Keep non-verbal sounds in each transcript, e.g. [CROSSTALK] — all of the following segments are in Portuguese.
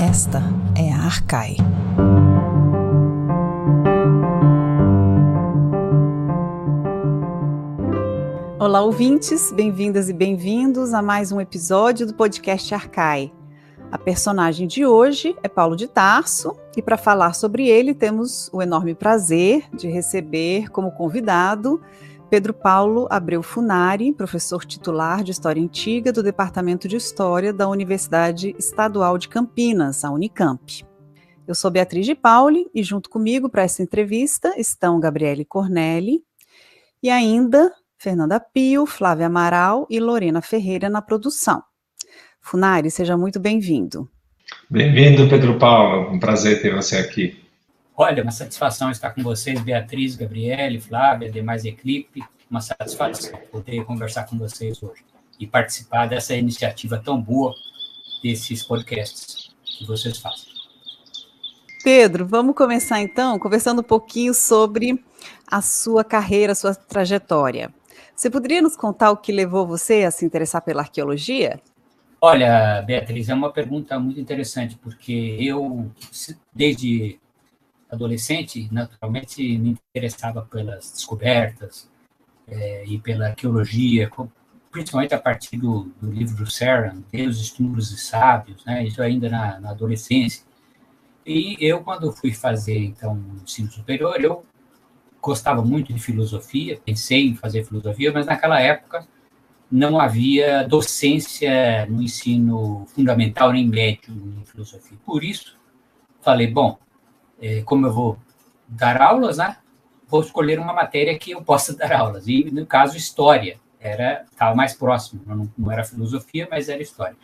Esta é a Arcai. Olá, ouvintes, bem-vindas e bem-vindos a mais um episódio do podcast Arcai. A personagem de hoje é Paulo de Tarso, e para falar sobre ele temos o enorme prazer de receber como convidado Pedro Paulo Abreu Funari, professor titular de História Antiga do Departamento de História da Universidade Estadual de Campinas, a Unicamp. Eu sou Beatriz de Pauli e junto comigo para essa entrevista estão Gabriele Cornelli e ainda Fernanda Pio, Flávia Amaral e Lorena Ferreira na produção. Funari, seja muito bem-vindo. Bem-vindo, Pedro Paulo. Um prazer ter você aqui. Olha, uma satisfação estar com vocês, Beatriz, Gabriele, Flávia, demais equipe. Uma satisfação poder conversar com vocês hoje e participar dessa iniciativa tão boa desses podcasts que vocês fazem. Pedro, vamos começar então conversando um pouquinho sobre a sua carreira, a sua trajetória. Você poderia nos contar o que levou você a se interessar pela arqueologia? Olha, Beatriz, é uma pergunta muito interessante, porque eu, desde adolescente, naturalmente me interessava pelas descobertas é, e pela arqueologia, principalmente a partir do, do livro do Saran, Deus, Estúmulos e Sábios, né, isso ainda na, na, adolescência. E eu, quando fui fazer, então, o ensino superior, eu gostava muito de filosofia, pensei em fazer filosofia, mas naquela época não havia docência no ensino fundamental nem médio em filosofia. Por isso, falei, bom, como eu vou dar aulas, né? Vou escolher uma matéria que eu possa [LAUGHS] dar aulas. E, no caso, história. Era, estava mais próximo. Não, não era filosofia, mas era história.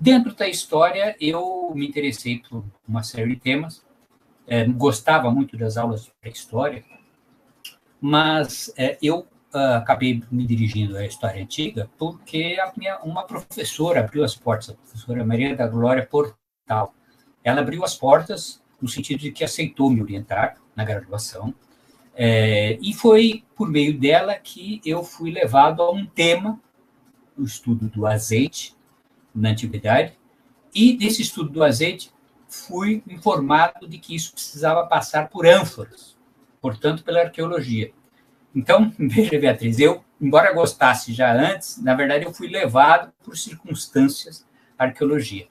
Dentro da história, eu me interessei por uma série de temas. É, gostava muito das aulas de pré-história, mas é, eu uh, acabei me dirigindo à história antiga porque minha, uma professora abriu as portas, a professora Maria da Glória Portal. Ela abriu as portas no sentido de que aceitou me orientar na graduação, é, e foi por meio dela que eu fui levado a um tema, o estudo do azeite na antiguidade, e desse estudo do azeite fui informado de que isso precisava passar por ânforas, portanto, pela arqueologia. Então, [LAUGHS] veja, Beatriz, eu, embora gostasse já antes, na verdade eu fui levado por circunstâncias à arqueologia.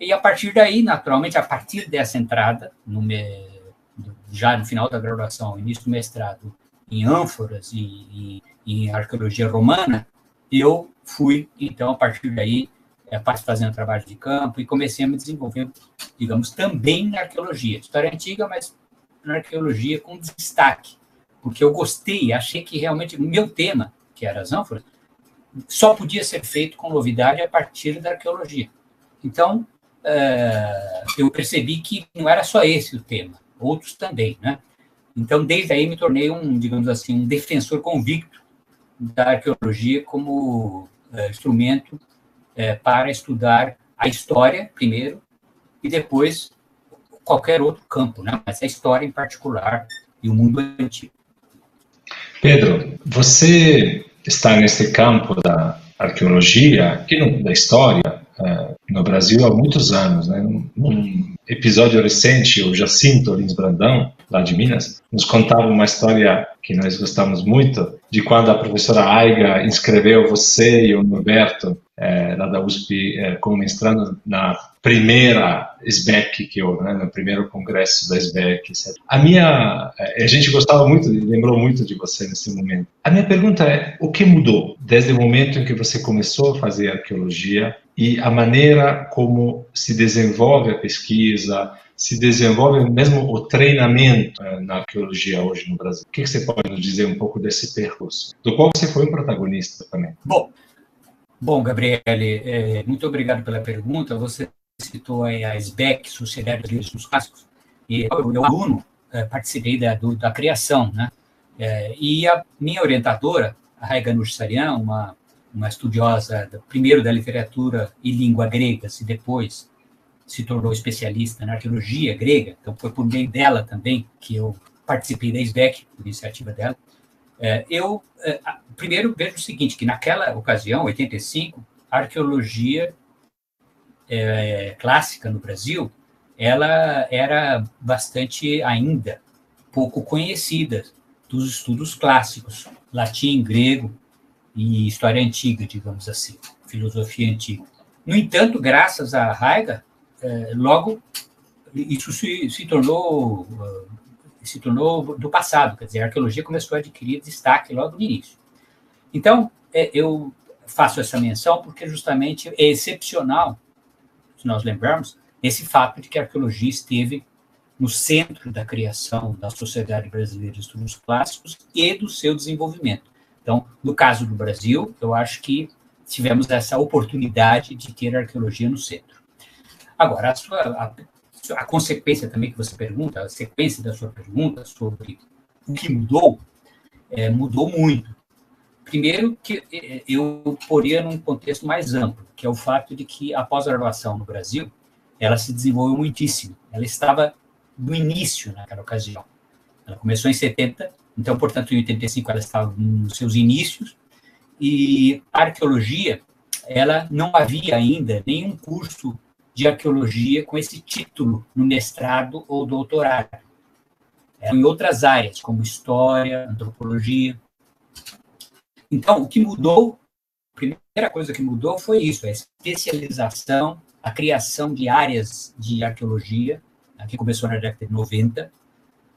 E a partir daí, naturalmente, a partir dessa entrada, no me, já no final da graduação, início do mestrado, em ânforas e, e em arqueologia romana, eu fui, então, a partir daí, é, fazendo trabalho de campo e comecei a me desenvolver, digamos, também na arqueologia. História antiga, mas na arqueologia com destaque, porque eu gostei, achei que realmente o meu tema, que era as ânforas, só podia ser feito com novidade a partir da arqueologia. Então, uh, eu percebi que não era só esse o tema, outros também, né? Então, desde aí me tornei um, digamos assim, um defensor convicto da arqueologia como uh, instrumento uh, para estudar a história, primeiro, e depois qualquer outro campo, né? Mas a história em particular e o mundo antigo. Pedro, você está nesse campo da arqueologia, aqui no, da história, é, no Brasil há muitos anos. Né? Num episódio recente, o Jacinto Lins Brandão, lá de Minas, nos contava uma história que nós gostamos muito, de quando a professora Aiga inscreveu você e o Norberto, é, lá da USP, é, como mestrando na primeira SBEC que houve, né, no primeiro congresso da SBEC, etc. A minha, é, a gente gostava muito, lembrou muito de você nesse momento. A minha pergunta é, o que mudou desde o momento em que você começou a fazer arqueologia e a maneira como se desenvolve a pesquisa, se desenvolve mesmo o treinamento eh, na arqueologia hoje no Brasil. O que você pode nos dizer um pouco desse percurso, do qual você foi um protagonista também? Bom, bom Gabriele, é, muito obrigado pela pergunta. Você citou a SBEC, Sociedade dos Livros Clássicos, e eu, eu aluno, é, participei da, do, da criação, né? É, e a minha orientadora, a Raiga Nursarian, uma uma estudiosa, primeiro da literatura e língua gregas, e depois se tornou especialista na arqueologia grega, então foi por meio dela também que eu participei da SBEC, por iniciativa dela. É, eu, primeiro, vejo o seguinte, que naquela ocasião, 85, a arqueologia é, clássica no Brasil, ela era bastante ainda pouco conhecida dos estudos clássicos, latim, grego e história antiga, digamos assim, filosofia antiga. No entanto, graças a Heidegger, é, logo isso se, se tornou se tornou do passado, quer dizer, a arqueologia começou a adquirir destaque logo no início. Então, é, eu faço essa menção porque justamente é excepcional, se nós lembrarmos, esse fato de que a arqueologia esteve no centro da criação da Sociedade Brasileira de Estudos Clássicos e do seu desenvolvimento. Então, no caso do Brasil, eu acho que tivemos essa oportunidade de ter a arqueologia no centro. Agora, a, sua, a, a consequência também que você pergunta, a sequência da sua pergunta sobre o que mudou, é, mudou muito. Primeiro, que é, eu poria num contexto mais amplo, que é o fato de que a pós-graduação no Brasil, ela se desenvolveu muitíssimo. Ela estava no início naquela ocasião. Ela começou em 70, então, portanto, em 85 ela estava nos seus inícios, e arqueologia, ela não havia ainda nenhum curso de arqueologia com esse título no mestrado ou doutorado. Em outras áreas, como história, antropologia. Então, o que mudou, a primeira coisa que mudou foi isso, a especialização, a criação de áreas de arqueologia, que começou na década de 90,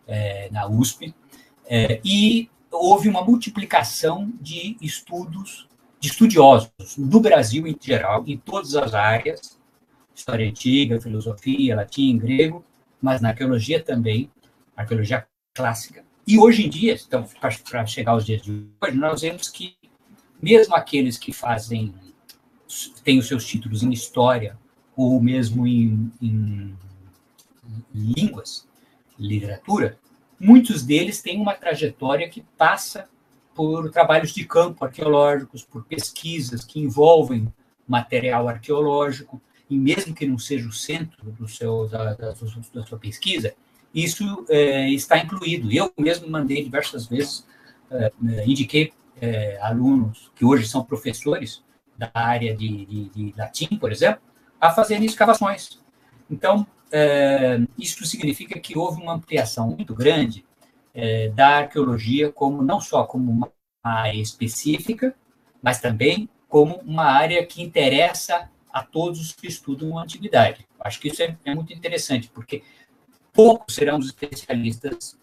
é, na USP, é, e houve uma multiplicação de estudos, de estudiosos do Brasil em geral, em todas as áreas, história antiga, filosofia, latim, grego, mas na arqueologia também, arqueologia clássica. E hoje em dia, então, para chegar aos dias de hoje, nós vemos que mesmo aqueles que fazem, têm os seus títulos em história ou mesmo em, em, em línguas, literatura, muitos deles têm uma trajetória que passa por trabalhos de campo arqueológicos, por pesquisas que envolvem material arqueológico, e mesmo que não seja o centro do seu, da, da, da sua pesquisa, isso é, está incluído. Eu mesmo mandei diversas vezes, é, é, indiquei é, alunos que hoje são professores da área de, de, de latim, por exemplo, a fazerem escavações. Então, é, isso significa que houve uma ampliação muito grande é, da arqueologia como não só como uma área específica, mas também como uma área que interessa a todos os que estudam a antiguidade. Acho que isso é, é muito interessante, porque poucos serão os especialistas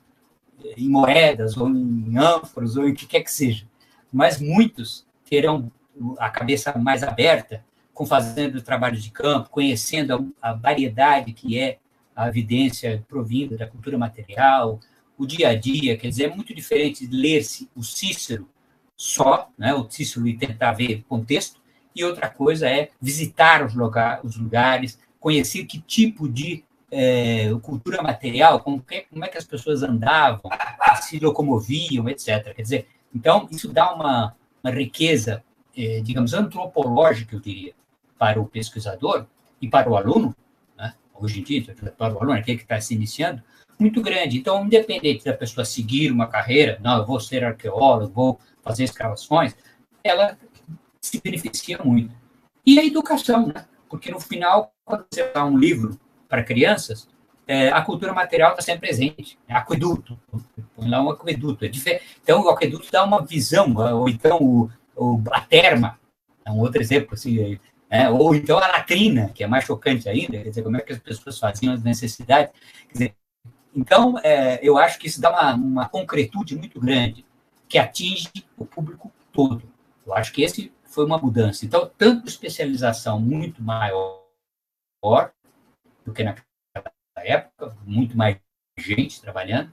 em moedas, ou em ânforas, ou em que quer que seja, mas muitos terão a cabeça mais aberta, com fazendo trabalho de campo, conhecendo a, a variedade que é a evidência provinda da cultura material, o dia a dia, quer dizer, é muito diferente de ler-se o Cícero só, né, o Cícero e tentar ver contexto, e outra coisa é visitar os, lugar, os lugares, conhecer que tipo de é, cultura material, como, que, como é que as pessoas andavam, [LAUGHS] se locomoviam, etc. Quer dizer, então, isso dá uma, uma riqueza, é, digamos, antropológica, eu diria, para o pesquisador e para o aluno, né? hoje em dia, para o aluno, aquele que está se iniciando, muito grande. Então, independente da pessoa seguir uma carreira, não, eu vou ser arqueólogo, vou fazer escavações, ela se beneficia muito. E a educação, né? Porque no final, quando você dá um livro para crianças, é, a cultura material está sempre presente. É aqueduto, põe lá um aqueduto. É então, o aqueduto dá uma visão, ou então o, o, a terma, é um outro exemplo, assim, é, ou então a latrina, que é mais chocante ainda, quer dizer, como é que as pessoas faziam as necessidades. Dizer, então, é, eu acho que isso dá uma, uma concretude muito grande, que atinge o público todo. Eu acho que esse foi uma mudança. Então, tanto especialização muito maior do que naquela época, muito mais gente trabalhando,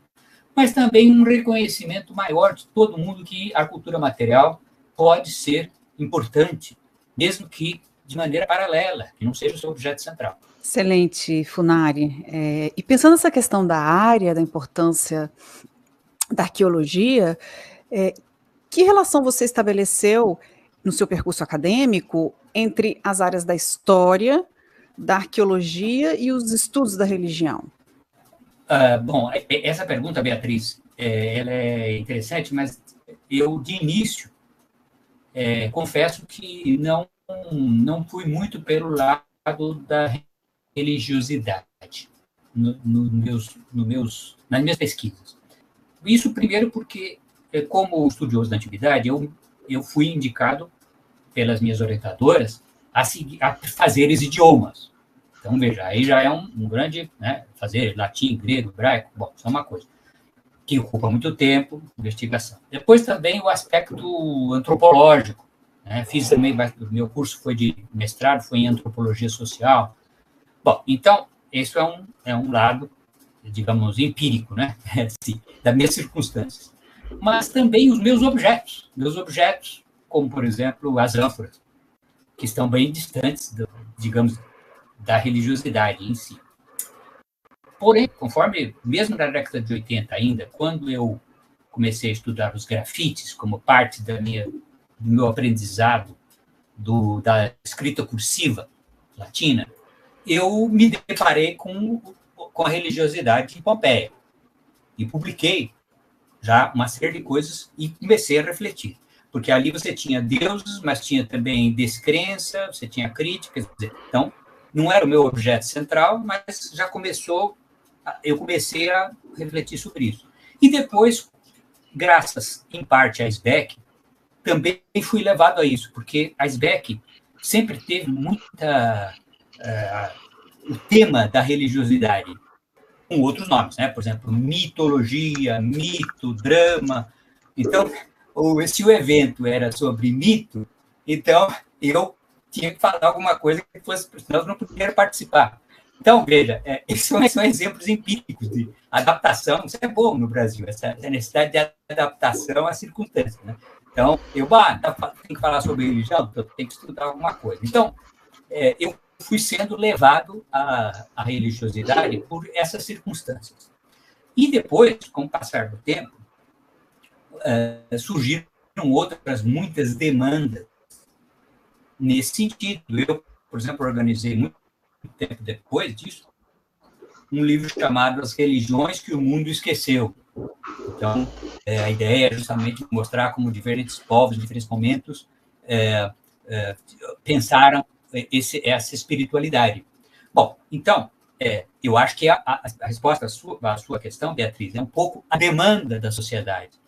mas também um reconhecimento maior de todo mundo que a cultura material pode ser importante, mesmo que de maneira paralela, que não seja o seu objeto central. Excelente, Funari. É, e pensando nessa questão da área, da importância da arqueologia, é, que relação você estabeleceu no seu percurso acadêmico entre as áreas da história, da arqueologia e os estudos da religião? Uh, bom, essa pergunta, Beatriz, é, ela é interessante, mas eu, de início, é, confesso que não, não fui muito pelo lado lado da religiosidade no, no meus, no meus, nas minhas pesquisas. Isso primeiro porque, é, como estudioso da antiguidade, eu, eu fui indicado pelas minhas orientadoras a, seguir, a fazer os idiomas. Então, veja, aí já é um, um grande, né, fazer latim, grego, hebraico, bom, isso é uma coisa que ocupa muito tempo, investigação. Depois também o aspecto antropológico, né, fiz também, meu curso foi de mestrado, foi em antropologia social. Bom, então, isso é um, é um lado, digamos, empírico, né, [LAUGHS] assim, das minhas circunstâncias. Mas também os meus objetos, meus objetos, como, por exemplo, as ânforas, que estão bem distantes, do, digamos, da religiosidade em si. Porém, conforme, mesmo na década de 80 ainda, quando eu comecei a estudar os grafites como parte da minha, do meu aprendizado do, da escrita cursiva latina, eu me deparei com, com a religiosidade em Pompeia. E publiquei já uma série de coisas e comecei a refletir porque ali você tinha deuses, mas tinha também descrença, você tinha críticas. Então, não era o meu objeto central, mas já começou, eu comecei a refletir sobre isso. E depois, graças em parte a Sbeck, também fui levado a isso, porque a Sbeck sempre teve muita uh, o tema da religiosidade com outros nomes, né? Por exemplo, mitologia, mito, drama. Então, ou se o evento era sobre mito, então eu tinha que falar alguma coisa que fosse, senão eu não podia participar. Então, veja, é, [LAUGHS] esses são, são, exemplos empíricos de adaptação. Isso é bom no Brasil, essa, essa necessidade de adaptação às circunstâncias. Né? Então, eu ah, tá, tem que falar sobre religião, então tem que estudar alguma coisa. Então, é, eu fui sendo levado à, à religiosidade por essas circunstâncias. E depois, com o passar do tempo, uh, surgiram outras muitas demandas nesse sentido. Eu, por exemplo, organizei muito tempo depois disso um livro chamado As Religiões que o Mundo Esqueceu. Então, é, a ideia é justamente mostrar como diferentes povos, diferentes momentos, é, é, pensaram esse, essa espiritualidade. Bom, então, é, eu acho que a, a, a resposta à sua, à sua questão, Beatriz, é um pouco a demanda da sociedade.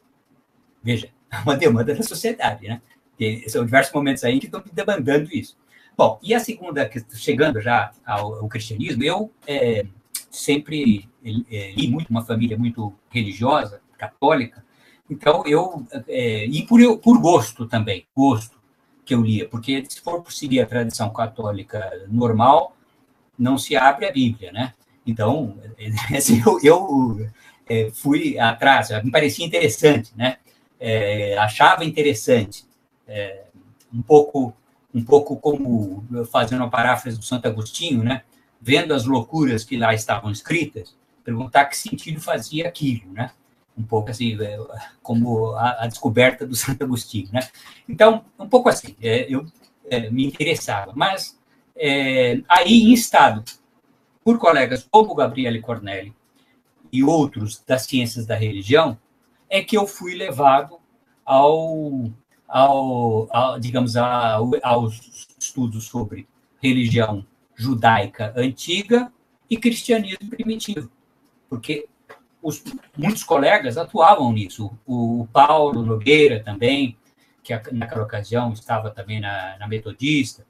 Veja, é [LAUGHS] uma demanda da sociedade, né? E são diversos momentos aí que estão demandando isso. Bom, e a segunda, chegando já ao, ao cristianismo, eu é, sempre é, li muito, uma família muito religiosa, católica, então eu, é, e por, por gosto também, gosto que eu lia, porque se for seguir a tradição católica normal, não se abre a Bíblia, né? Então, assim, [LAUGHS] eu, eu é, fui atrás, me parecia interessante, né? É, achava interessante, é, um pouco um pouco como fazendo uma paráfrase do Santo Agostinho, né? Vendo as loucuras que lá estavam escritas, perguntar que sentido fazia aquilo, né? Um pouco assim, é, como a, a descoberta do Santo Agostinho, né? Então, um pouco assim, é, eu é, me interessava, mas é, aí instado por colegas como Gabriele Cornelli e outros das ciências da religião, é que eu fui levado ao, ao, ao digamos, ao, aos estudos sobre religião judaica antiga e cristianismo primitivo, porque os, muitos colegas atuavam nisso. O, o Paulo Nogueira também, que naquela ocasião estava também na, na Metodista,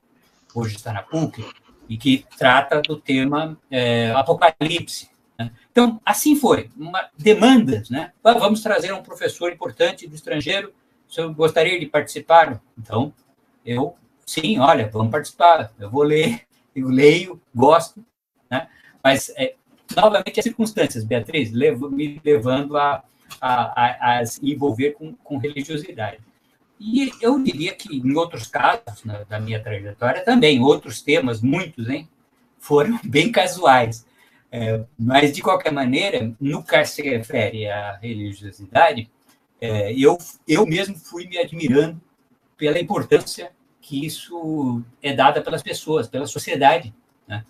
hoje está na PUC, e que trata do tema é, Apocalipse? Então, assim foi, uma, demandas, né? Ah, vamos trazer um professor importante do estrangeiro, se eu gostaria de participar. Então, eu, sim, olha, vamos participar, eu vou ler, eu leio, gosto, né? Mas, é, novamente, as circunstâncias, Beatriz, levo, me levando a, a, a, a se envolver com, com religiosidade. E eu diria que em outros casos na, da minha trajetória também, outros temas, muitos, hein, foram [LAUGHS] bem casuais. É, mas, de qualquer maneira, no que se refere à religiosidade, é, eu, eu mesmo fui me admirando pela importância que isso é dada pelas pessoas, pela sociedade, né?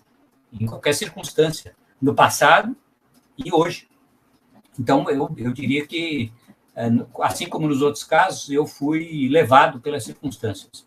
em qualquer circunstância, no passado e hoje. Então, eu, eu diria que, é, assim como nos outros casos, eu fui levado pelas circunstâncias.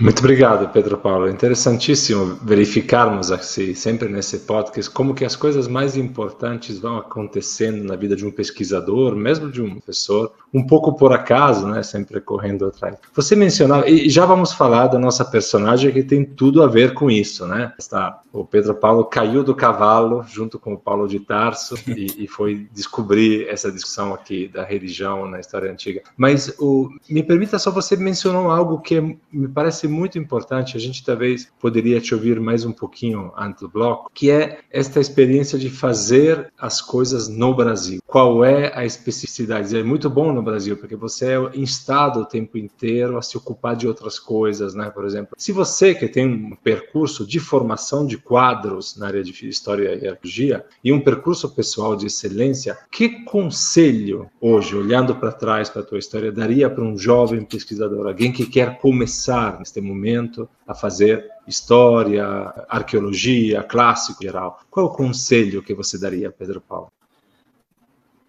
Muito obrigado, Pedro Paulo. Interessantíssimo verificarmos assim, sempre nesse podcast, como que as coisas mais importantes vão acontecendo na vida de um pesquisador, mesmo de um professor, um pouco por acaso, né? Sempre correndo atrás. Você mencionava, e já vamos falar da nossa personagem que tem tudo a ver com isso, né? Está, o Pedro Paulo caiu do cavalo junto com o Paulo de Tarso e, e foi descobrir essa discussão aqui da religião na história antiga. Mas o, me permita só, você mencionou algo que me parece muito importante, a gente talvez poderia te ouvir mais um pouquinho antes do bloco, que é esta experiência de fazer as coisas no Brasil. Qual é a especificidade? É muito bom no Brasil, porque você é instado o tempo inteiro a se ocupar de outras coisas, né? Por exemplo, se você que tem um percurso de formação de quadros na área de História e Arqueologia e um percurso pessoal de excelência, que conselho hoje, olhando para trás para a tua história, daria para um jovem pesquisador, alguém que quer começar neste momento a fazer história, arqueologia, clássico geral. Qual é o conselho que você daria, Pedro Paulo?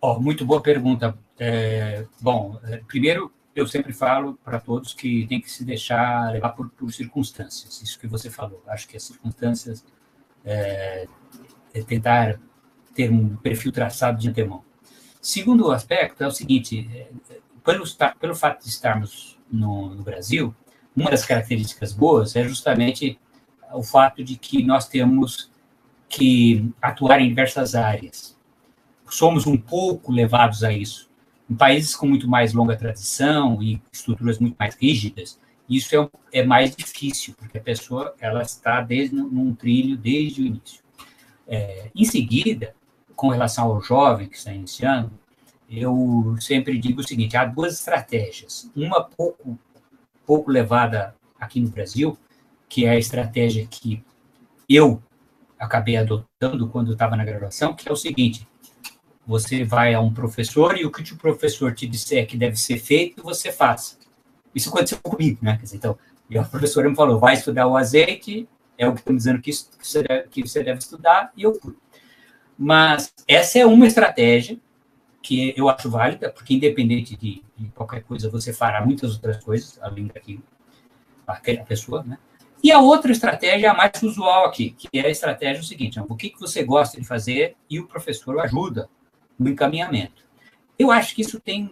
Oh, muito boa pergunta. É, bom, é, primeiro, eu sempre falo para todos que tem que se deixar levar por, por, circunstâncias. Isso que você falou. Acho que as circunstâncias é, é tentar ter um perfil traçado de antemão. Segundo aspecto é o seguinte: é, pelo, pelo fato de estarmos no, no Brasil, uma das características boas é justamente o fato de que nós temos que atuar em diversas áreas. Somos um pouco levados a isso. Em países com muito mais longa tradição e estruturas muito mais rígidas, isso é, é mais difícil, porque a pessoa ela está desde, num trilho desde o início. É, em seguida, com relação ao jovem que está iniciando, eu sempre digo o seguinte: há duas estratégias. Uma pouco pouco levada aqui no Brasil, que é a estratégia que eu acabei adotando quando estava na graduação, que é o seguinte: você vai a um professor e o que o professor te disser que deve ser feito, você faz. Isso aconteceu comigo, né? Então, e a professora me falou: vai estudar o azeite, é o que estão dizendo que, você deve, que você deve estudar, e eu fui. Mas essa é uma estratégia que eu acho válida, porque independente de, de, qualquer coisa, você fará muitas outras coisas, além daquilo, aquela pessoa, né? E a outra estratégia, a mais usual aqui, que é a estratégia seguinte, o que, que você gosta de fazer e o professor ajuda no encaminhamento. Eu acho que isso tem,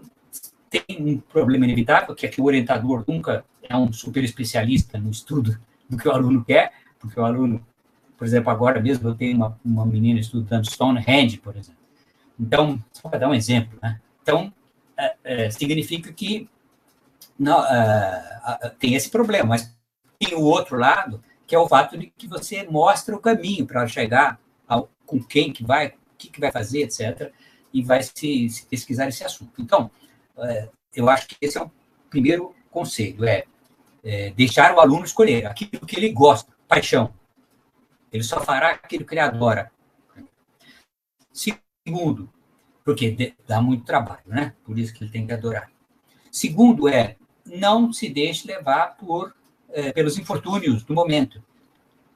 tem um problema inevitável, que é que o orientador nunca é um super especialista no estudo do que o aluno quer, porque o aluno, por exemplo, agora mesmo eu tenho uma, uma menina estudando Stonehenge, por exemplo. Então, só para dar um exemplo, né? Então, é, é, significa que não, é, tem esse problema, mas tem o outro lado, que é o fato de que você mostra o caminho para chegar ao, com quem que vai, o que, que vai fazer, etc., e vai se, se pesquisar esse assunto. Então, é, eu acho que esse é o primeiro conselho, é, é deixar o aluno escolher aquilo que ele gosta, paixão. Ele só fará aquilo que ele adora. Segundo, porque dá muito trabalho, né? Por isso que ele tem que adorar. Segundo é, não se deixe levar por, é, pelos infortúnios do momento.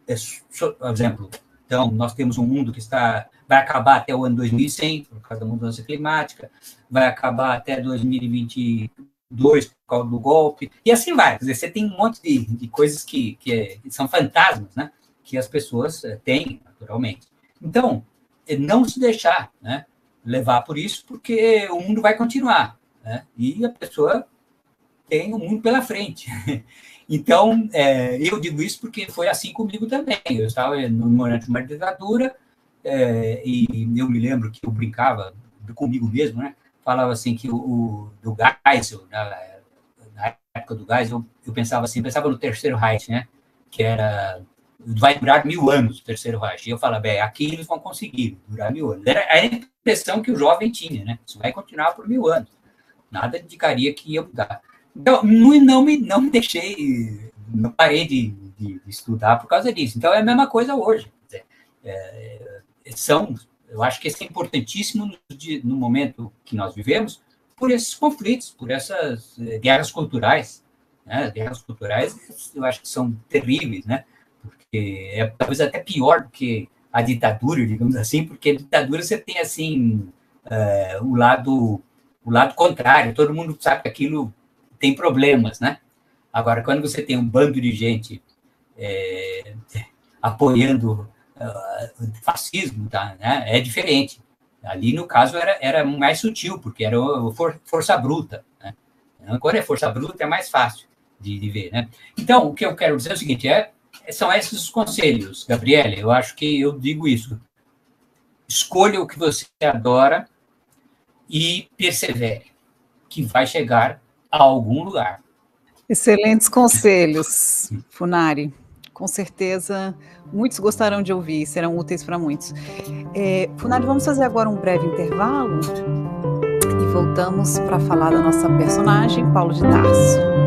É, so, por exemplo, então, nós temos um mundo que está vai acabar até o ano 2100, por causa da mudança climática, vai acabar até 2022 por causa do golpe, e assim vai. Quer dizer, você tem um monte de, de coisas que, que, é, que são fantasmas, né? Que as pessoas é, têm, naturalmente. Então, não se deixar né, levar por isso, porque o mundo vai continuar. Né? E a pessoa tem o mundo pela frente. [LAUGHS] Então, é, eu digo isso porque foi assim comigo também. Eu estava no momento de uma ditadura é, e eu me lembro que eu brincava comigo mesmo, né? Falava assim que o, o do Geisel, na, na, época do Geisel, eu, eu pensava assim, pensava no terceiro Reich, né? Que era vai durar mil anos o terceiro Reich. E eu falava, bem, aqui eles vão conseguir durar mil anos. Era a impressão que o jovem tinha, né? Isso vai continuar por mil anos. Nada indicaria que ia mudar. Então, não, não, me, não me deixei, não parei de, de, estudar por causa disso. Então, é a mesma coisa hoje. É, são, eu acho que isso é importantíssimo no, no momento que nós vivemos, por esses conflitos, por essas eh, guerras culturais. Né? Guerras culturais, eu acho que são terríveis, né? Porque é talvez até pior do que a ditadura, digamos assim, porque a ditadura você tem assim uh, o lado o lado contrário, todo mundo sabe que aquilo tem problemas, né? Agora, quando você tem um bando de gente é, apoiando uh, fascismo, tá, né, é diferente. Ali, no caso, era, era mais sutil, porque era for, força bruta. Né? Quando é força bruta, é mais fácil de, de, ver. Né? Então, o que eu quero dizer é o seguinte: é, são esses os conselhos, Gabriele. Eu acho que eu digo isso. Escolha o que você adora e persevere, que vai chegar a algum lugar. Excelentes conselhos, Funari. Com certeza, muitos gostarão de ouvir, serão úteis para muitos. É, Funari, vamos fazer agora um breve intervalo e voltamos para falar da nossa personagem, Paulo de Tarso.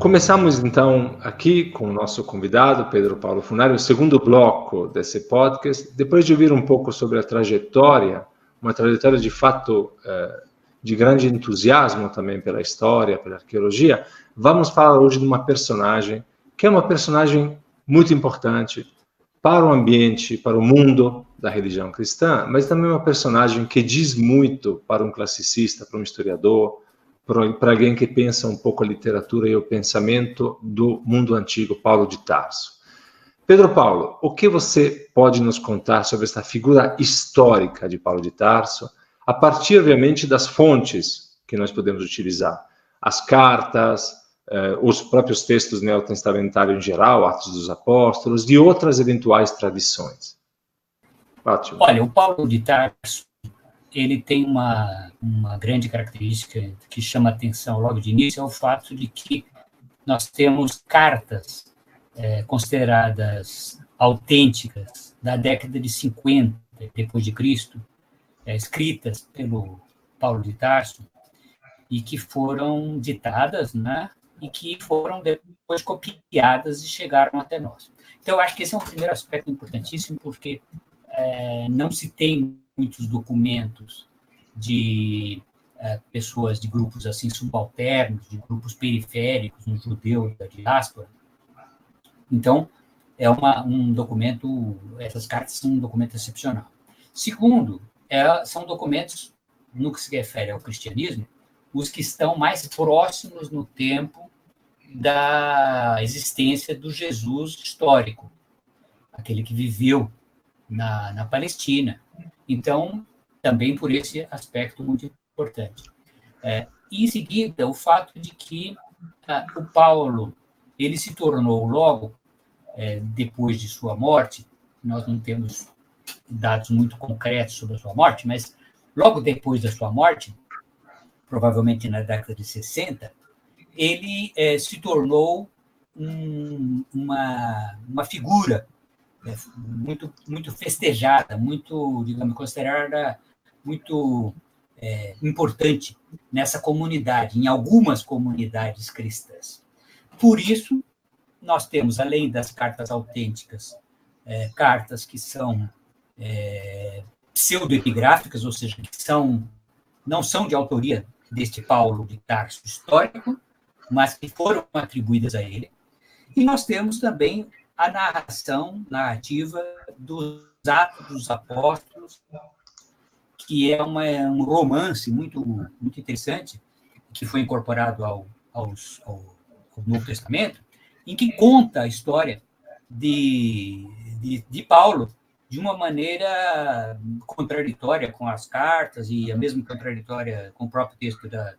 Começamos então aqui com o nosso convidado, Pedro Paulo Funari, o segundo bloco desse podcast. Depois de ouvir um pouco sobre a trajetória, uma trajetória de fato eh, de grande entusiasmo também pela história, pela arqueologia, vamos falar hoje de uma personagem que é uma personagem muito importante para o ambiente, para o mundo da religião cristã, mas também uma personagem que diz muito para um classicista, para um historiador, para alguém que pensa um pouco a literatura e o pensamento do mundo antigo, Paulo de Tarso. Pedro Paulo, o que você pode nos contar sobre esta figura histórica de Paulo de Tarso? a partir, obviamente, das fontes que nós podemos utilizar. As cartas, eh, os próprios textos neotestamentários em geral, Atos dos Apóstolos, e outras eventuais tradições. Ótimo. Olha, o Paulo de Tarso, ele tem uma, uma grande característica que chama atenção logo de início, é o fato de que nós temos cartas é, consideradas autênticas da década de 50 depois de Cristo, é, escritas pelo Paulo de Tarso e que foram ditadas, né? E que foram depois copiadas e chegaram até nós. Então, eu acho que esse é um primeiro aspecto importantíssimo, porque é, não se tem muitos documentos de é, pessoas de grupos assim subalternos, de grupos periféricos, um judeu da diáspora. Então, é uma, um documento, essas cartas são um documento excepcional. Segundo, é, são documentos, no que se refere ao cristianismo, os que estão mais próximos no tempo da existência do Jesus histórico, aquele que viveu na, na Palestina. Então, também por esse aspecto muito importante. É, em seguida, o fato de que ah, o Paulo ele se tornou logo é, depois de sua morte, nós não temos dados muito concretos sobre a sua morte, mas logo depois da sua morte, provavelmente na década de 60, ele é, se tornou um, uma, uma figura é, muito, muito festejada, muito, digamos, considerada muito é, importante nessa comunidade, em algumas comunidades cristãs. Por isso, nós temos, além das cartas autênticas, é, cartas que são é, pseudoepigráficas, ou seja, que são, não são de autoria deste Paulo de Tarso histórico, mas que foram atribuídas a ele. E nós temos também a narração narrativa dos Atos dos Apóstolos, que é uma, um romance muito, muito interessante, que foi incorporado ao, aos, ao, ao Novo Testamento, em que conta a história de, de, de Paulo de uma maneira contraditória com as cartas e a mesma contraditória com o próprio texto da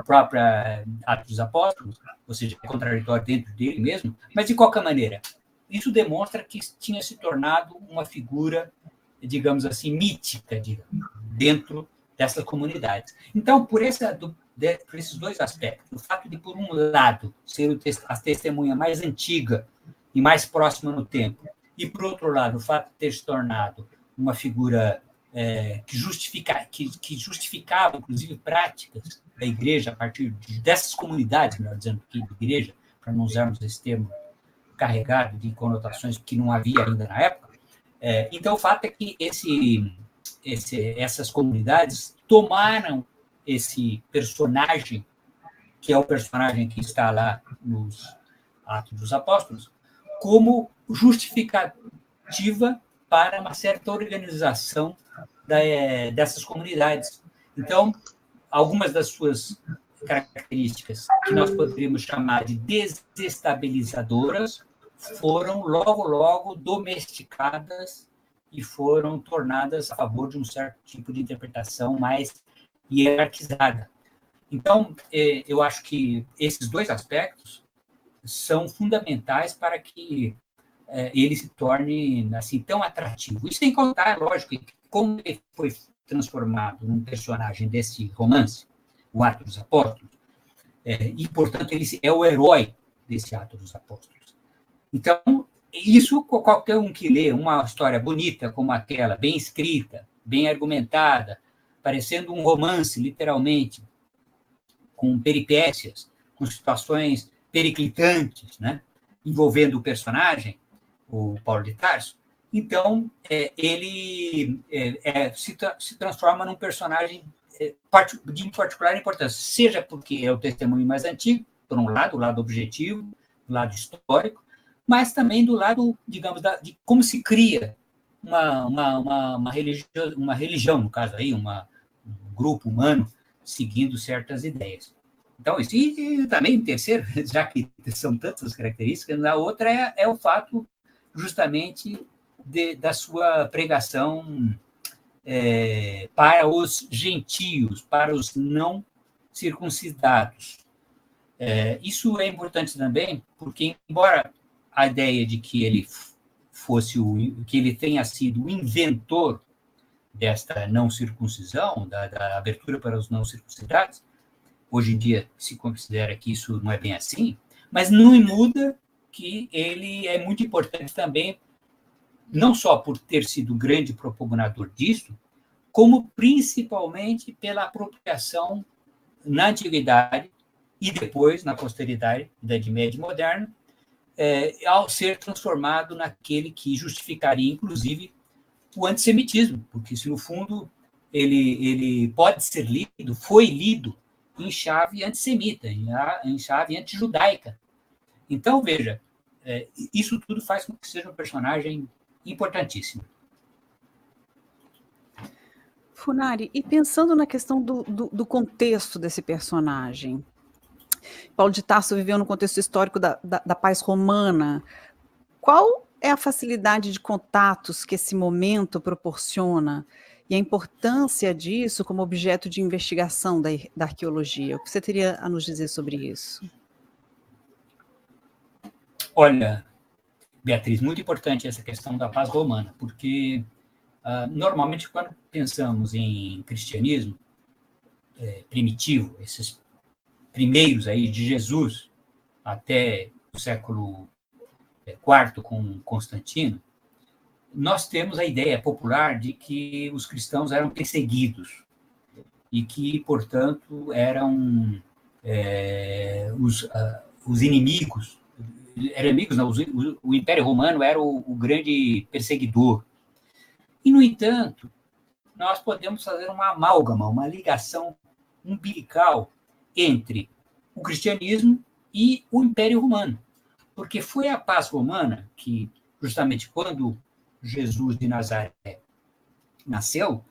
a própria Atos dos Apóstolos, ou seja, contraditório dentro dele mesmo, mas de qualquer maneira, isso demonstra que tinha se tornado uma figura, digamos assim, mítica digamos, dentro dessas comunidades. Então, por, essa, do, de, por esses dois aspectos, o fato de, por um lado, ser a testemunha mais antiga e mais próxima no tempo, e, por outro lado, o fato de ter se tornado uma figura é, que, justifica, que, que justificavam, inclusive, práticas da igreja a partir de, dessas comunidades, melhor dizendo, que igreja, para não usarmos esse termo carregado de conotações que não havia ainda na época. É, então, o fato é que esse, esse, essas comunidades tomaram esse personagem, que é o personagem que está lá nos Atos dos Apóstolos, como justificativa para uma certa organização da, é, dessas comunidades. Então, algumas das suas características que nós poderíamos chamar de desestabilizadoras foram logo, logo domesticadas e foram tornadas a favor de um certo tipo de interpretação mais hierarquizada. Então, é, eu acho que esses dois aspectos são fundamentais para que é, ele se torne assim tão atrativo. E sem contar, lógico, que como ele foi transformado num personagem desse romance, o Ato dos Apóstolos, é, e, portanto, ele é o herói desse Ato dos Apóstolos. Então, isso qualquer um que lê uma história bonita como aquela, bem escrita, bem argumentada, parecendo um romance, literalmente, com peripécias, com situações periclitantes, né, envolvendo o personagem, o Paulo de Tarso, então é, ele é, é, se, tra se, transforma num personagem é, de particular importância, seja porque é o testemunho mais antigo, por um lado, o lado objetivo, o lado histórico, mas também do lado, digamos, da, de como se cria uma, uma, uma, uma, religião, uma religião, no caso aí, uma, um grupo humano seguindo certas ideias. Então, isso, e, e também, terceiro, [LAUGHS] já que são tantas características, a outra é, é o fato justamente de, da sua pregação é, para os gentios, para os não circuncidados. É, isso é importante também, porque, embora a ideia de que ele fosse o que ele tenha sido o inventor desta não circuncisão, da, da abertura para os não circuncidados, hoje em dia se considera que isso não é bem assim, mas não muda que ele é muito importante também, não só por ter sido grande propagador disso, como principalmente pela apropriação na antiguidade e depois na posteridade, Idade Média Moderna, é, ao ser transformado naquele que justificaria, inclusive, o antissemitismo, porque se no fundo ele, ele pode ser lido, foi lido em chave antissemita, em chave antijudaica. Então, veja, é, isso tudo faz com que seja um personagem importantíssimo. Funari, e pensando na questão do, do, do, contexto desse personagem, Paulo de Tarso viveu no contexto histórico da, da, da paz romana. Qual é a facilidade de contatos que esse momento proporciona e a importância disso como objeto de investigação da, da arqueologia? O que você teria a nos dizer sobre isso? Olha, Beatriz, muito importante essa questão da paz romana, porque uh, normalmente quando pensamos em cristianismo é, primitivo, esses primeiros aí de Jesus até o século IV com Constantino, nós temos a ideia popular de que os cristãos eram perseguidos e que, portanto, eram é, os, uh, os inimigos inimigos, não, o, o Império Romano era o, o grande perseguidor. E, no entanto, nós podemos fazer uma amálgama, uma ligação umbilical entre o cristianismo e o Império Romano. Porque foi a paz romana que, justamente quando Jesus de Nazaré nasceu,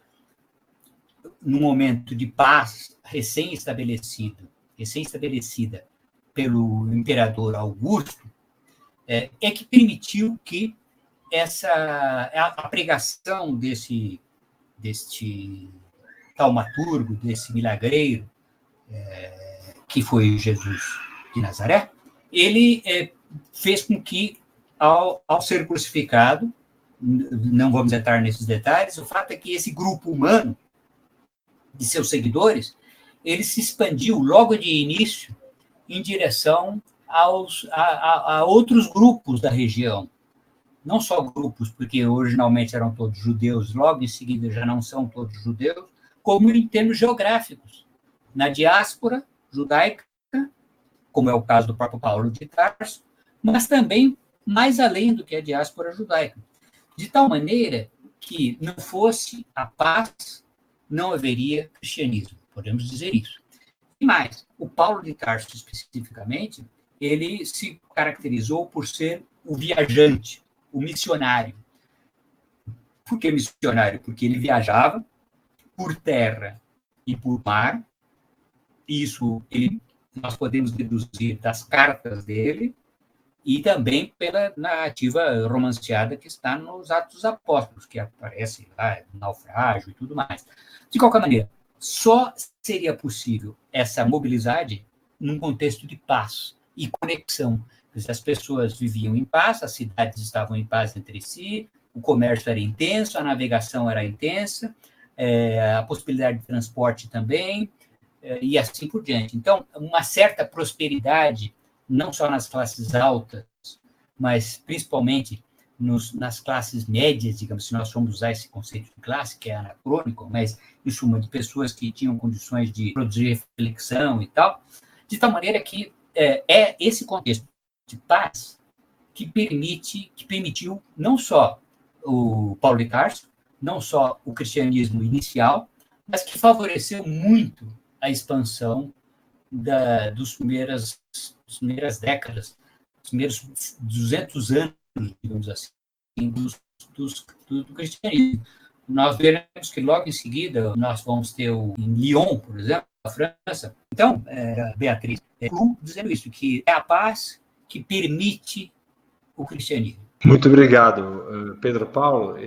num momento de paz recém-estabelecido, recém-estabelecida pelo imperador Augusto, é, é que permitiu que essa a, pregação desse deste taumaturgo, desse milagreiro, é, que foi Jesus de Nazaré, ele é, fez com que, ao, ao ser crucificado, não vamos entrar nesses detalhes, o fato é que esse grupo humano de seus seguidores, ele se expandiu logo de início em direção aos, a, a, outros grupos da região. não só grupos, porque originalmente eram todos judeus, logo em seguida já não são todos judeus, como em termos geográficos. Na diáspora judaica, como é o caso do próprio Paulo de Tarso, mas também mais além do que a diáspora judaica. De tal maneira que não fosse a paz, não haveria cristianismo, podemos dizer isso. E mais, o Paulo de Tarso especificamente, ele se caracterizou por ser o viajante, o missionário. Por que missionário? Porque ele viajava por terra e por mar. Isso ele, nós podemos deduzir das cartas dele e também pela narrativa romanceada que está nos Atos dos Apóstolos, que aparece lá, naufrágio e tudo mais. De qualquer maneira, só seria possível essa mobilidade num contexto de paz e conexão. As pessoas viviam em paz, as cidades estavam em paz entre si, o comércio era intenso, a navegação era intensa, é, a possibilidade de transporte também, é, e assim por diante. Então, uma certa prosperidade, não só nas classes altas, mas principalmente nos, nas classes médias, digamos, se nós formos usar esse conceito de classe, que é anacrônico, mas em suma, de pessoas que tinham condições de produzir reflexão e tal, de tal maneira que é, é esse contexto de paz que permite, que permitiu não só o Paulo Tarso, não só o cristianismo inicial, mas que favoreceu muito a expansão da, dos primeiras, das primeiras décadas, dos primeiros 200 anos, digamos assim, dos, dos, do, do cristianismo. Nós veremos que logo em seguida nós vamos ter o, em Lyon, por exemplo, a França. Então, é, Beatriz, é, dizendo isso, que é a paz que permite o cristianismo. Muito obrigado, eh, Pedro Paulo,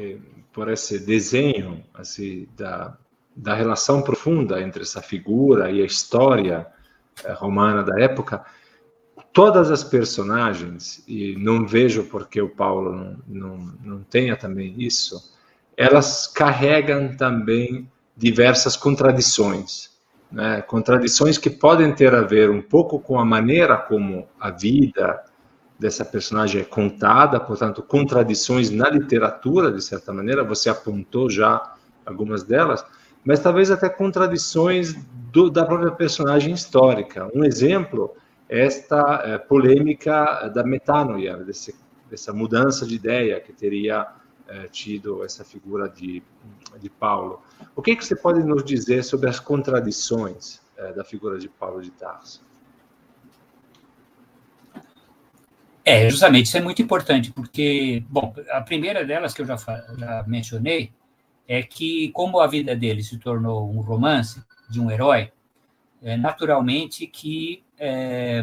por esse desenho assim, da, da relação profunda entre essa figura e a história eh, romana da época. Todas as personagens, e não vejo porque o Paulo não, não, não tenha também isso, elas carregam também diversas contradições. Né? Contradições que podem ter a ver um pouco com a maneira como a vida dessa personagem é contada, portanto, contradições na literatura, de certa maneira, você apontou já algumas delas, mas talvez até contradições do, da própria personagem histórica. Um exemplo é esta é, polêmica da metanoia, desse, dessa mudança de ideia que teria é, tido essa figura de, de Paulo. O que, que você pode nos dizer sobre as contradições é, da figura de Paulo de Tarso? É, justamente, isso é muito importante, porque, bom, a primeira delas que eu já, já mencionei é que, como a vida dele se tornou um romance de um herói, é naturalmente que é,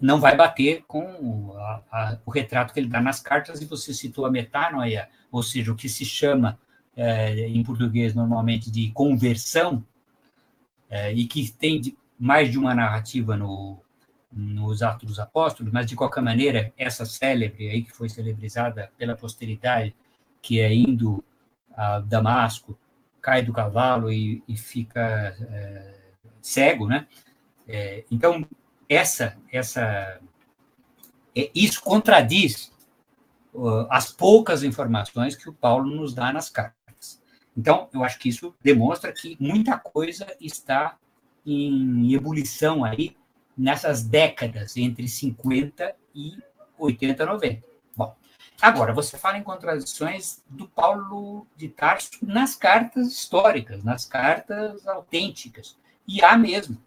não vai bater com a, a, o retrato que ele dá nas cartas, e você citou a metanoia, ou seja, o que se chama é, em português normalmente de conversão, é, e que tem de, mais de uma narrativa no, nos Atos dos Apóstolos, mas de qualquer maneira, essa célebre aí que foi celebrizada pela posteridade, que é indo a Damasco, cai do cavalo e, e fica é, cego, né? É, então, essa, essa, é, isso contradiz uh, as poucas informações que o Paulo nos dá nas cartas. Então, eu acho que isso demonstra que muita coisa está em ebulição aí nessas décadas entre 50 e 80, 90. Bom, agora você fala em contradições do Paulo de Tarso nas cartas históricas, nas cartas autênticas, e há mesmo.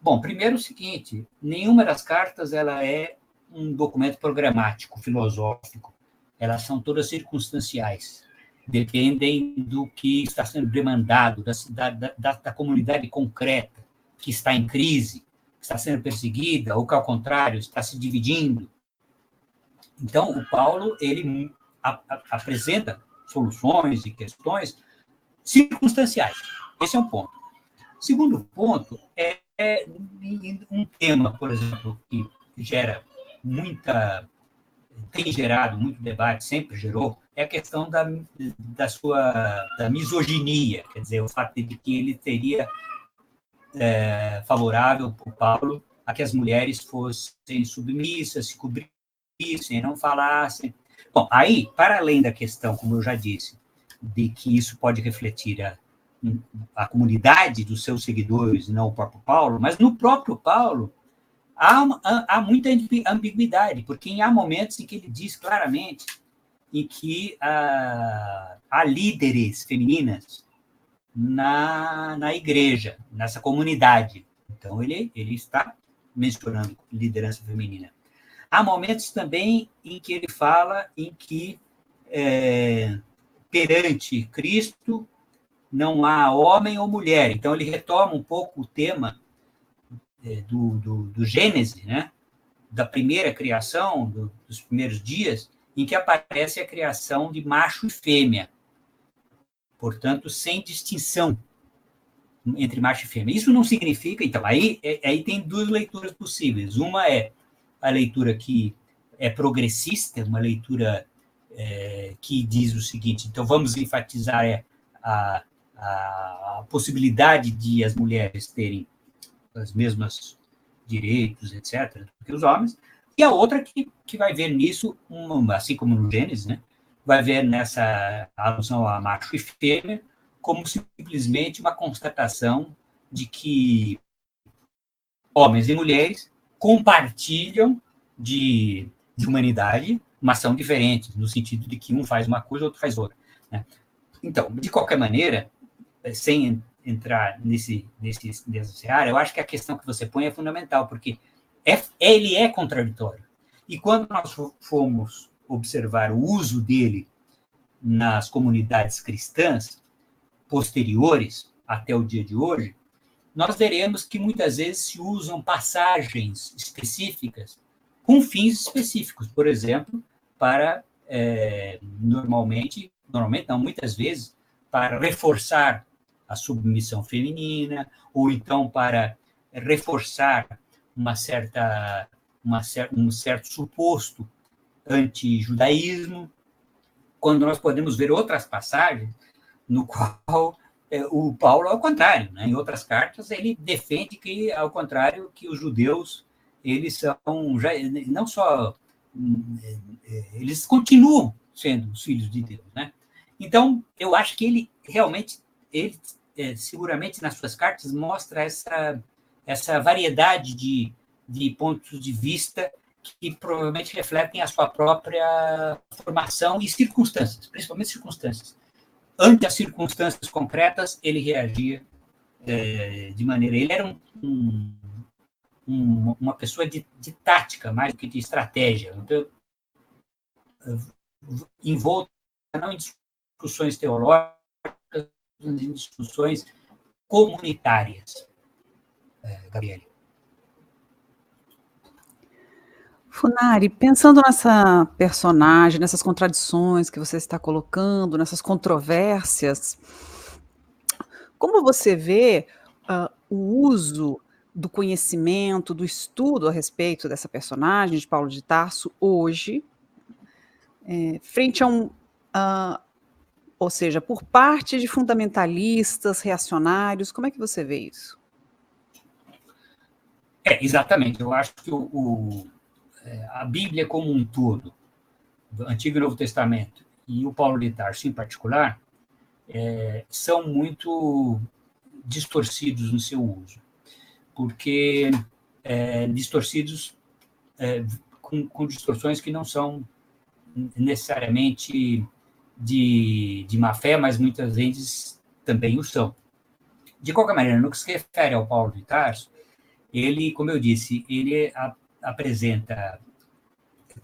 Bom, primeiro o seguinte, nenhuma das cartas ela é um documento programático, filosófico. Elas são todas circunstanciais. Dependem do que está sendo demandado, da, da, da, da comunidade concreta, que está em crise, que está sendo perseguida, ou que, ao contrário, está se dividindo. Então, o Paulo, ele a, a, apresenta soluções e questões circunstanciais. Esse é um ponto. Segundo ponto é, é um tema, por exemplo, que gera muita tem gerado muito debate, sempre gerou, é a questão da, da sua da misoginia, quer dizer, o fato de que ele teria é, favorável o Paulo a que as mulheres fossem submissas, se cobrissem, não falassem. Bom, aí, para além da questão, como eu já disse, de que isso pode refletir a, a comunidade dos seus seguidores, não o próprio Paulo, mas no próprio Paulo há, há, muita ambiguidade, porque há momentos em que ele diz claramente em que ah, há líderes femininas na, na igreja, nessa comunidade. Então, ele, ele está mencionando liderança feminina. Há momentos também em que ele fala em que é, perante Cristo não há homem ou mulher. Então, ele retoma um pouco o tema é, do, do, do Gênesis, né? da primeira criação, do, dos primeiros dias, em que aparece a criação de macho e fêmea. Portanto, sem distinção entre macho e fêmea. Isso não significa, então, aí, é, aí tem duas leituras possíveis. Uma é a leitura que é progressista, uma leitura é, que diz o seguinte: então vamos enfatizar é, a, a, a, possibilidade de as mulheres terem os mesmos direitos, etc., que os homens, e a outra que, que vai ver nisso, um, assim como no Gênesis, né, vai ver nessa alusão a macho e fêmea como simplesmente uma constatação de que homens e mulheres compartilham de, de humanidade, mas são diferentes, no sentido de que um faz uma coisa, outro faz outra. Né? Então, de qualquer maneira, sem entrar nesse, nesse, nessa área, eu acho que a questão que você põe é fundamental, porque é, ele é contraditório. E quando nós fomos observar o uso dele nas comunidades cristãs posteriores até o dia de hoje, nós veremos que muitas vezes se usam passagens específicas com fins específicos, por exemplo, para é, normalmente, normalmente não, muitas vezes, para reforçar a submissão feminina, ou então para reforçar uma certa, uma um certo suposto anti-judaísmo, quando nós podemos ver outras passagens no qual é, o Paulo, ao contrário, né? em outras cartas, ele defende que, ao contrário, que os judeus eles são já não só eles continuam sendo os filhos de Deus, né? Então eu acho que ele realmente ele é, seguramente nas suas cartas mostra essa essa variedade de, de pontos de vista que provavelmente refletem a sua própria formação e circunstâncias, principalmente circunstâncias. Ante as circunstâncias concretas, ele reagia é, de maneira. Ele era um, um um, uma pessoa de, de, tática mais do que de estratégia. Então, envolto não em discussões teológicas, em discussões comunitárias. É, Gabriele. Funari, pensando nessa personagem, nessas contradições que você está colocando, nessas controvérsias, como você vê uh, o uso do conhecimento, do estudo a respeito dessa personagem de Paulo de Tarso hoje, é, frente a um. Uh, ou seja, por parte de fundamentalistas, reacionários, como é que você vê isso? É, exatamente. Eu acho que o, o, é, a Bíblia como um todo, Antigo e Novo Testamento, e o Paulo de Tarso em particular, é, são muito distorcidos no seu uso porque é, distorcidos é, com, com, distorções que não são necessariamente de, de má fé, mas muitas vezes também o são. De qualquer maneira, no que se refere ao Paulo de Tarso, ele, como eu disse, ele a, apresenta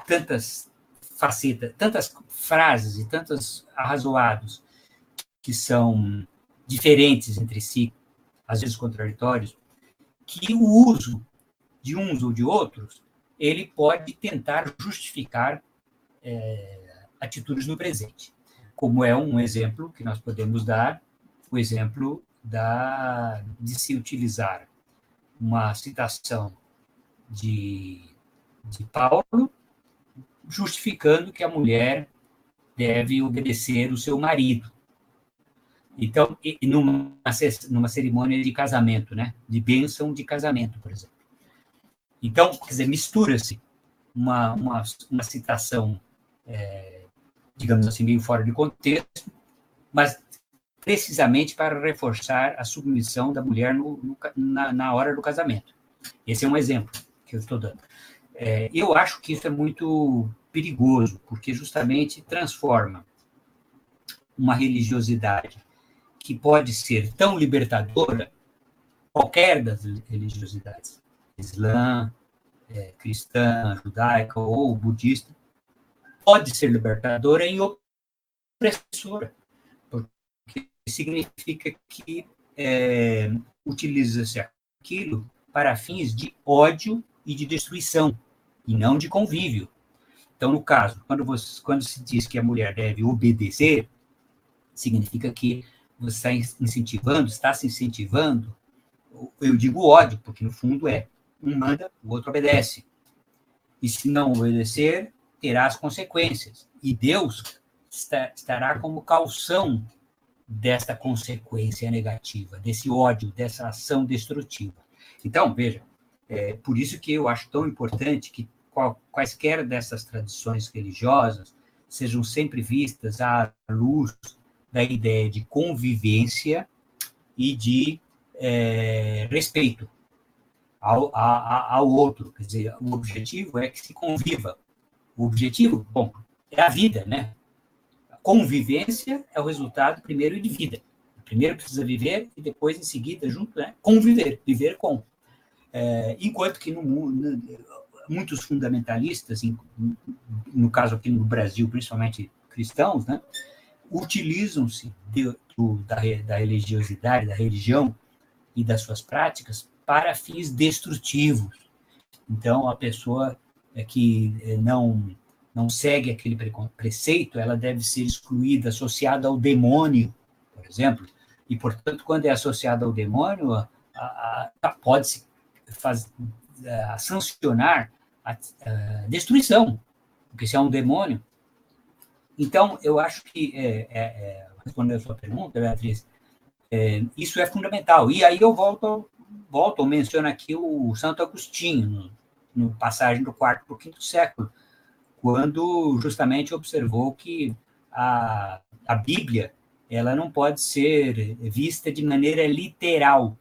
tantas facetas, tantas frases e tantos arrazoados que são diferentes entre si, às vezes contraditórios, que o uso de uns ou de outros ele pode tentar justificar é, atitudes no presente, como é um exemplo que nós podemos dar, o exemplo da, de se utilizar uma citação de, de Paulo, justificando que a mulher deve obedecer o seu marido. Então, numa, numa cerimônia de casamento, né? De bênção de casamento, por exemplo. Então, quer dizer, mistura-se uma, uma, uma citação é, digamos assim, meio fora de contexto, mas precisamente para reforçar a submissão da mulher no, no, na, na, hora do casamento. Esse é um exemplo que eu estou dando. É, eu acho que isso é muito perigoso, porque justamente transforma uma religiosidade que pode ser tão libertadora, qualquer das religiosidades, Islã, é, cristã, judaica ou budista, pode ser libertadora e opressora significa que é, utiliza-se aquilo para fins de ódio e de destruição, e não de convívio. Então, no caso, quando, você, quando se diz que a mulher deve obedecer, significa que você está incentivando, está se incentivando, eu digo ódio, porque no fundo é um manda, o outro obedece. E se não obedecer, terá as consequências. E Deus está, estará como calção desta consequência negativa, desse ódio, dessa ação destrutiva. Então, veja, é por isso que eu acho tão importante que qual, quaisquer dessas tradições religiosas sejam sempre vistas à luz da ideia de convivência e de é, respeito ao, a, ao outro. Quer dizer, o objetivo é que se conviva. O objetivo, bom, é a vida, né? convivência é o resultado, primeiro, de vida. Primeiro precisa viver e depois, em seguida, junto, né, conviver, viver com. É, enquanto que no mundo, muitos fundamentalistas, no caso aqui no Brasil, principalmente cristãos, né, utilizam-se da, da religiosidade, da religião e das suas práticas para fins destrutivos. Então, a pessoa que é, não não segue aquele preceito, ela deve ser excluída, associada ao demônio, por exemplo. E, portanto, quando é associada ao demônio, pode-se é, sancionar a, a, destruição, porque se é um demônio. Então, eu acho que, é, é, é, respondendo a sua pergunta, Beatriz, é, isso é fundamental. E aí eu volto, volto menciono aqui o Santo Agostinho, no passagem do quarto para o quinto século, quando justamente observou que a, a Bíblia ela não pode ser vista de maneira literal.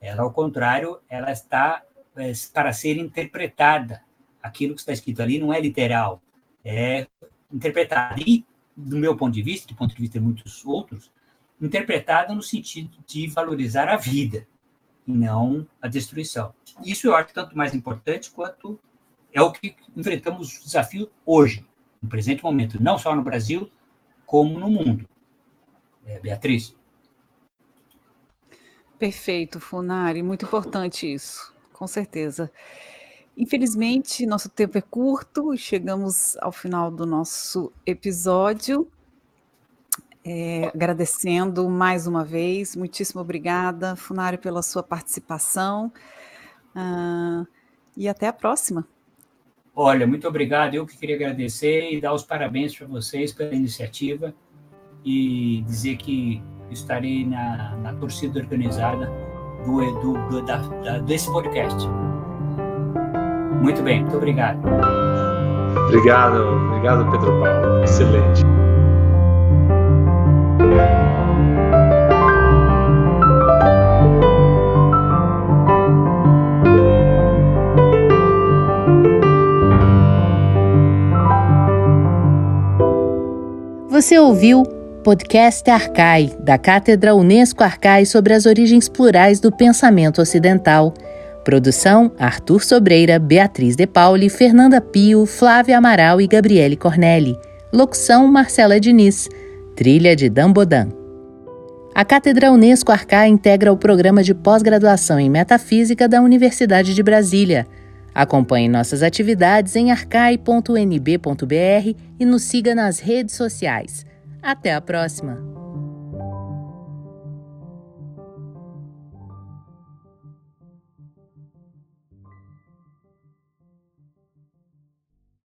Ela, ao contrário, ela está é, para ser interpretada. Aquilo que está escrito ali não é literal, é interpretado. E, do meu ponto de vista, do ponto de vista de muitos outros, interpretada no sentido de valorizar a vida e não a destruição. Isso eu acho tanto mais importante quanto é o que enfrentamos o desafio hoje, no presente momento, não só no Brasil, como no mundo. É, Beatriz. Perfeito, Funari, muito importante isso, com certeza. Infelizmente, nosso tempo é curto e chegamos ao final do nosso episódio. É, agradecendo mais uma vez, muitíssimo obrigada, Funari, pela sua participação. Uh, e até a próxima. Olha, muito obrigado. Eu que queria agradecer e dar os parabéns para vocês pela iniciativa e dizer que estarei na, na torcida organizada do, do, do da, da, desse podcast. Muito bem, muito obrigado. Obrigado, obrigado, Pedro Paulo. Excelente. Você ouviu Podcast Arcai, da Cátedra Unesco Arcai sobre as origens plurais do pensamento ocidental. Produção: Arthur Sobreira, Beatriz De Pauli, Fernanda Pio, Flávia Amaral e Gabriele Cornelli. Locução: Marcela Diniz. Trilha de Dambodan. A Cátedra Unesco Arcai integra o programa de pós-graduação em Metafísica da Universidade de Brasília. Acompanhe nossas atividades em arcai.nb.br e nos siga nas redes sociais. Até a próxima!